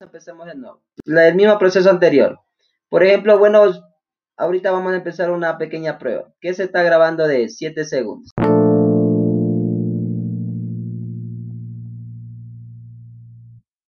empecemos de nuevo. el mismo proceso anterior. Por ejemplo, bueno, ahorita vamos a empezar una pequeña prueba que se está grabando de 7 segundos.